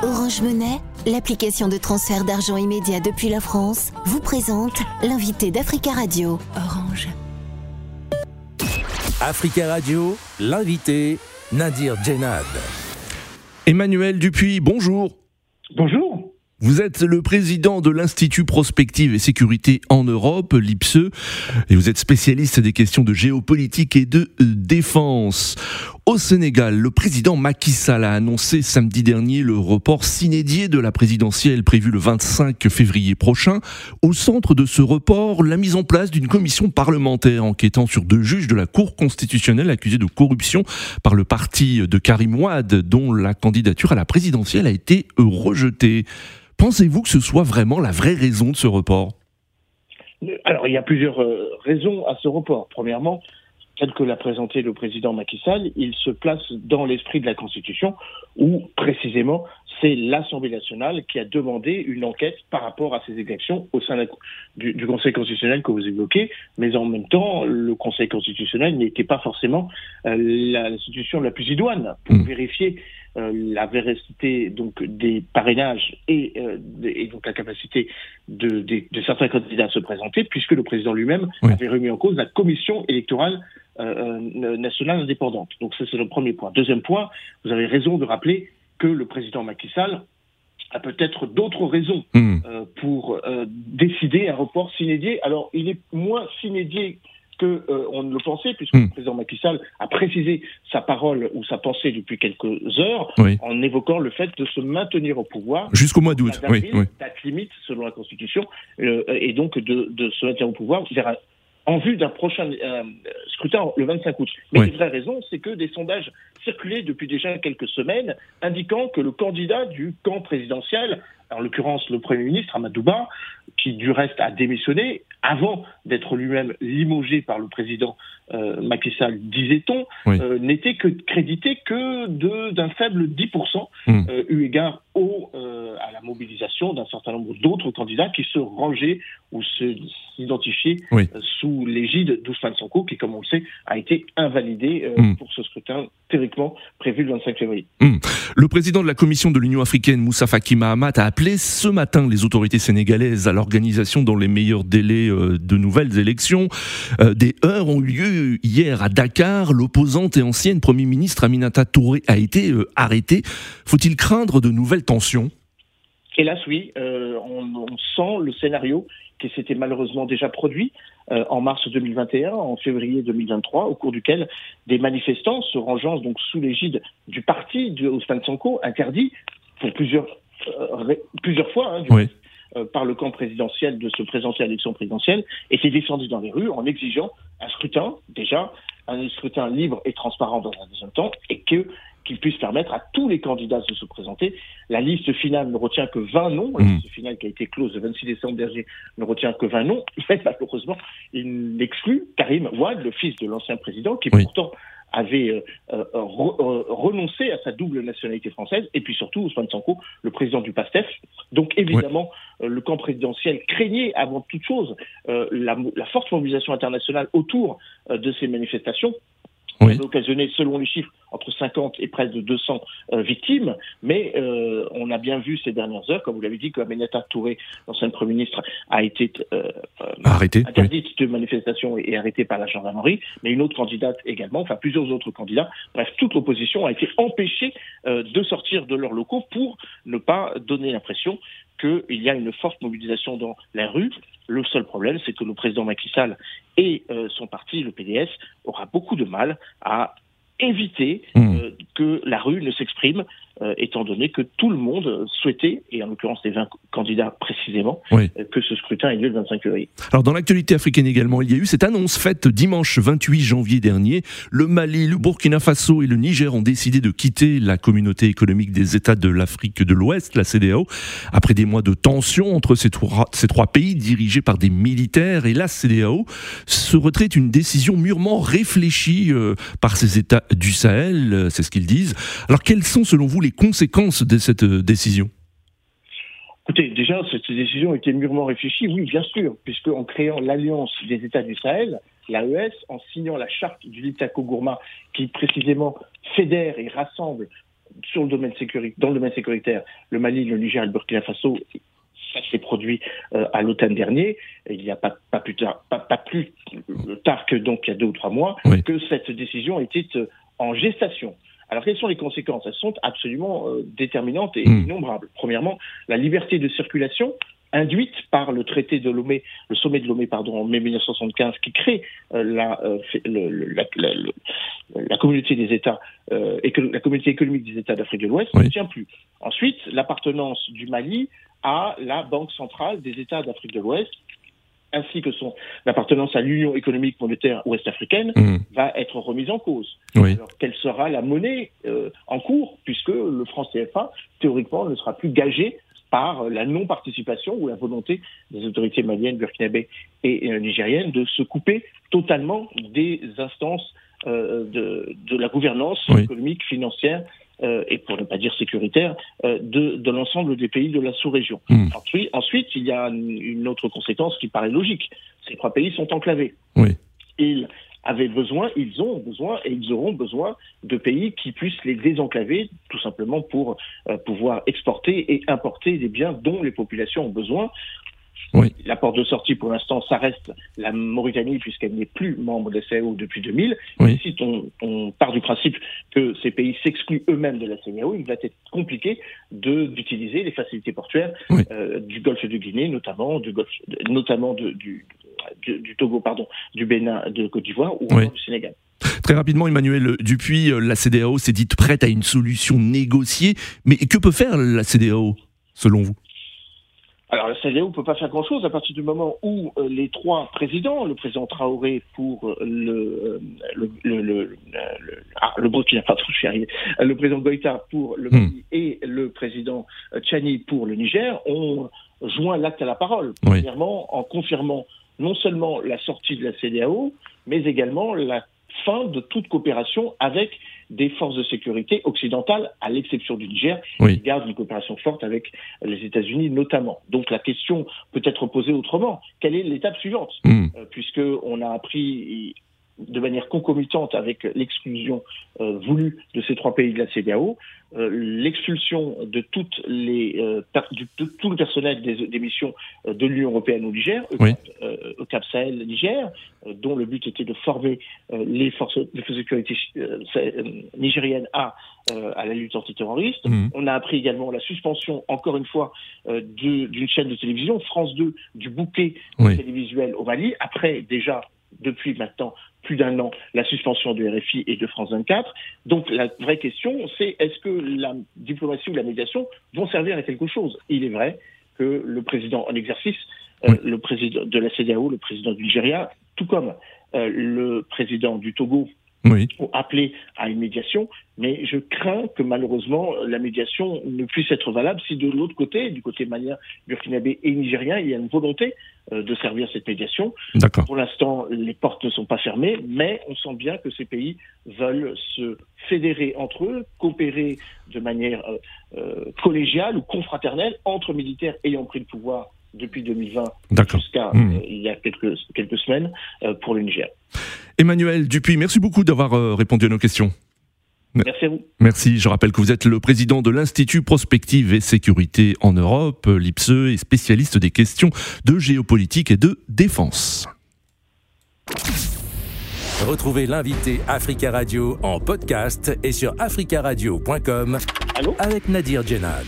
Orange Monnaie, l'application de transfert d'argent immédiat depuis la France, vous présente l'invité d'Africa Radio. Orange. Africa Radio, l'invité Nadir Djenad. Emmanuel Dupuis, bonjour. Bonjour. Vous êtes le président de l'Institut Prospective et Sécurité en Europe, l'IPSE, et vous êtes spécialiste des questions de géopolitique et de euh, défense. Au Sénégal, le président Macky Sall a annoncé samedi dernier le report s'inédié de la présidentielle prévue le 25 février prochain. Au centre de ce report, la mise en place d'une commission parlementaire enquêtant sur deux juges de la Cour constitutionnelle accusés de corruption par le parti de Karim Ouad, dont la candidature à la présidentielle a été rejetée. Pensez-vous que ce soit vraiment la vraie raison de ce report? Alors, il y a plusieurs euh, raisons à ce report. Premièrement, tel que l'a présenté le président Macky Sall, il se place dans l'esprit de la Constitution, où précisément c'est l'Assemblée nationale qui a demandé une enquête par rapport à ces exactions au sein du, Conseil constitutionnel que vous évoquez, mais en même temps, le Conseil constitutionnel n'était pas forcément euh, l'institution la plus idoine pour mmh. vérifier euh, la véracité donc des parrainages et, euh, donc la capacité de, certains candidats à se présenter, puisque le président lui-même avait remis en cause la commission électorale nationale indépendante. Donc ça c'est le premier point. Deuxième point, vous avez raison de rappeler que le président Macky Sall a peut-être d'autres raisons hmm. euh, pour euh, décider un report sinédié. Alors, il est moins sinédié que euh, on ne le pensait, puisque hmm. le président Macky Sall a précisé sa parole ou sa pensée depuis quelques heures, en évoquant le fait de se maintenir au pouvoir jusqu'au mois d'août, oui, oui. date limite selon la Constitution, et donc de, de, se maintenir au pouvoir vers en vue d'un prochain euh, scrutin le 25 août. Mais une vraie raison, c'est que des sondages circulaient depuis déjà quelques semaines indiquant que le candidat du camp présidentiel, en l'occurrence le Premier ministre Amadouba, qui du reste a démissionné avant d'être lui-même limogé par le président euh, Macky Sall, disait-on, euh, n'était que crédité que d'un faible 10%, hmm. euh, eu égard mobilisation d'un certain nombre d'autres candidats qui se rangeaient ou s'identifiaient sous l'égide d'Ousmane Sonko, qui, comme on le sait, a été invalidé hmm. pour ce scrutin théoriquement prévu le 25 février. Hmm. Le président de la Commission de l'Union africaine, Moussa Faki Mahamat, a appelé ce matin les autorités sénégalaises à l'organisation dans les meilleurs délais de nouvelles élections. des heures ont eu lieu hier à Dakar. L'opposante et ancienne Premier ministre Aminata Touré a été euh, arrêtée. Faut-il craindre de nouvelles tensions? Hélas, oui. Euh, on, sent le scénario qui s'était malheureusement déjà produit euh, en mars 2021, en février 2023, au cours duquel des manifestants se rangeant donc sous l'égide du parti de Ousmane Sanko interdit pour plusieurs, plusieurs fois hein, par le camp présidentiel de se présenter à l'élection présidentielle, étaient descendus dans les rues en exigeant un scrutin, déjà, un scrutin libre et transparent dans un deuxième temps, et que qu'il puisse permettre à tous les candidats de se présenter. La liste finale ne retient que 20 noms. La mmh. liste finale qui a été close le 26 décembre dernier ne retient que 20 noms. Mais malheureusement, il exclut Karim Ouad, le fils de l'ancien président, qui pourtant avait euh, euh, euh, renoncé à sa double nationalité française, et puis surtout Ousmane Sanko, le président du PASTEF. Donc évidemment, le camp présidentiel craignait avant toute chose la, la, forte mobilisation internationale autour de ces manifestations oui. a occasionné, selon les chiffres, entre 50 et près de 200 euh, victimes. Mais euh, on a bien vu ces dernières heures, comme vous l'avez dit, que Aminata Touré, l'ancienne Premier ministre, a été euh, Arrêté, interdite de manifestation et, arrêtée par la gendarmerie. Mais une autre candidate également, enfin plusieurs autres candidats. Bref, toute l'opposition a été empêchée de sortir de leurs locaux pour ne pas donner l'impression qu'il y a une forte mobilisation dans la rue. Le seul problème, c'est que le président Macky Sall et euh, son parti, le PDS, aura beaucoup de mal à éviter mmh. euh, que la rue ne s'exprime euh, étant donné que tout le monde souhaitait, et en l'occurrence les 20 candidats précisément, euh, que ce scrutin ait lieu le 25 février. Alors dans l'actualité africaine également, il y a eu cette annonce faite dimanche 28 janvier dernier. Le Mali, le Burkina Faso et le Niger ont décidé de quitter la communauté économique des États de l'Afrique de l'Ouest, la CDAO, après des mois de tension entre ces trois, ces trois pays dirigés par des militaires. Et la CDAO, ce retrait est une décision mûrement réfléchie euh, par ces États du Sahel, c'est ce qu'ils disent. Alors quelles sont selon vous les conséquences de cette euh, décision? Écoutez, déjà, cette décision était mûrement réfléchie, oui, bien sûr, puisque en créant l'Alliance des États du Sahel, l'AES, en signant la charte du Litako Gourma, qui précisément fédère et rassemble sur le domaine dans le domaine sécuritaire, le Mali, le Niger le Burkina Faso, ça s'est produit euh, à l'automne dernier. il n'y a pas, pas, plus tard, pas, plus tard que donc il y a deux ou trois mois que cette décision était euh, en gestation. Alors, quelles sont les conséquences? Elles sont absolument déterminantes et hmm. innombrables. Premièrement, la liberté de circulation induite par le traité de Lomé, le sommet de Lomé, pardon, en mai 1975, qui crée euh, la, euh, la, la, la, communauté des États, euh, la communauté économique des États d'Afrique de l'Ouest, ne tient plus. Ensuite, l'appartenance du Mali à la Banque centrale des États d'Afrique de l'Ouest, ainsi que son appartenance à l'Union économique monétaire ouest-africaine, mmh. va être remise en cause. Alors, quelle sera la monnaie en cours, puisque le franc CFA, théoriquement, ne sera plus gagé par la non-participation ou la volonté des autorités maliennes, burkinabées et euh, nigériennes de se couper totalement des instances euh, de, de, la gouvernance économique, financière euh, et pour ne pas dire sécuritaire euh, de, de l'ensemble des pays de la sous-région. Hmm. Ensuite, ensuite, il y a une autre conséquence qui paraît logique. Ces trois pays sont enclavés. Oui. Ils avaient besoin, ils ont besoin et ils auront besoin de pays qui puissent les désenclaver, simplement pour euh, pouvoir exporter et importer des biens dont les populations ont besoin. Oui. La porte de sortie, pour l'instant, ça reste la Mauritanie, puisqu'elle n'est plus membre de la CAO depuis 2000. Oui. Si on, on, part du principe que ces pays s'excluent eux-mêmes de la CAO, il va être compliqué d'utiliser les facilités portuaires euh, du golfe de Guinée, notamment, du golfe, notamment de, du, du, Togo, pardon, du Bénin, de Côte d'Ivoire ou du Sénégal. Très rapidement, Emmanuel Dupuis, euh, la CDAO s'est dite prête à une solution négociée, mais que peut faire la CDAO, selon vous? Alors la CDAO ne peut pas faire grand-chose à partir du moment où euh, les trois présidents, le président Traoré pour le, le, le, le, ah, le Burkina Faso, le président Goïta pour le hmm. Mali et le président Tchani pour le Niger, ont joint l'acte à la parole. Premièrement, en confirmant non seulement la sortie de la CDAO, mais également la fin de toute coopération avec des forces de sécurité occidentales, à l'exception du Niger, qui garde une coopération forte avec les États-Unis notamment. Donc la question peut être posée autrement. Quelle est l'étape suivante? Euh, Puisque on a appris de manière concomitante avec l'exclusion euh, voulue de ces trois pays de la CDAO, euh, l'expulsion de toutes les euh, de tout le personnel des, des missions de l'Union européenne au Niger, au, Cap Sahel Niger, dont le but était de former les forces de sécurité nigériennes à à la lutte antiterroriste. Mmh. On a appris également la suspension, encore une fois, d'une chaîne de télévision, France 2, du bouquet télévisuel au Mali, après déjà depuis maintenant plus d'un an la suspension du RFI et de France 24. Donc la vraie question, c'est est-ce que la diplomatie ou la médiation vont servir à quelque chose? Il est vrai que le président en exercice, euh, le président de la CDAO, le président du Nigeria, tout comme euh, le président du Togo, oui. ont appelé à une médiation, mais je crains que malheureusement la médiation ne puisse être valable si de l'autre côté, du côté malien, burkinabé et nigérien, il y a une volonté euh, de servir cette médiation. Pour l'instant, les portes ne sont pas fermées, mais on sent bien que ces pays veulent se fédérer entre eux, coopérer de manière euh, euh, collégiale ou confraternelle entre militaires ayant pris le pouvoir depuis 2020 jusqu'à hmm. il y a quelques, quelques semaines pour le Niger. Emmanuel Dupuis, merci beaucoup d'avoir euh, répondu à nos questions. Merci à vous. Merci. Je rappelle que vous êtes le président de l'Institut Prospective et Sécurité en Europe, l'IPSE, et spécialiste des questions de géopolitique et de défense. Retrouvez l'invité Africa Radio en podcast et sur africaradio.com avec Nadir Djenad.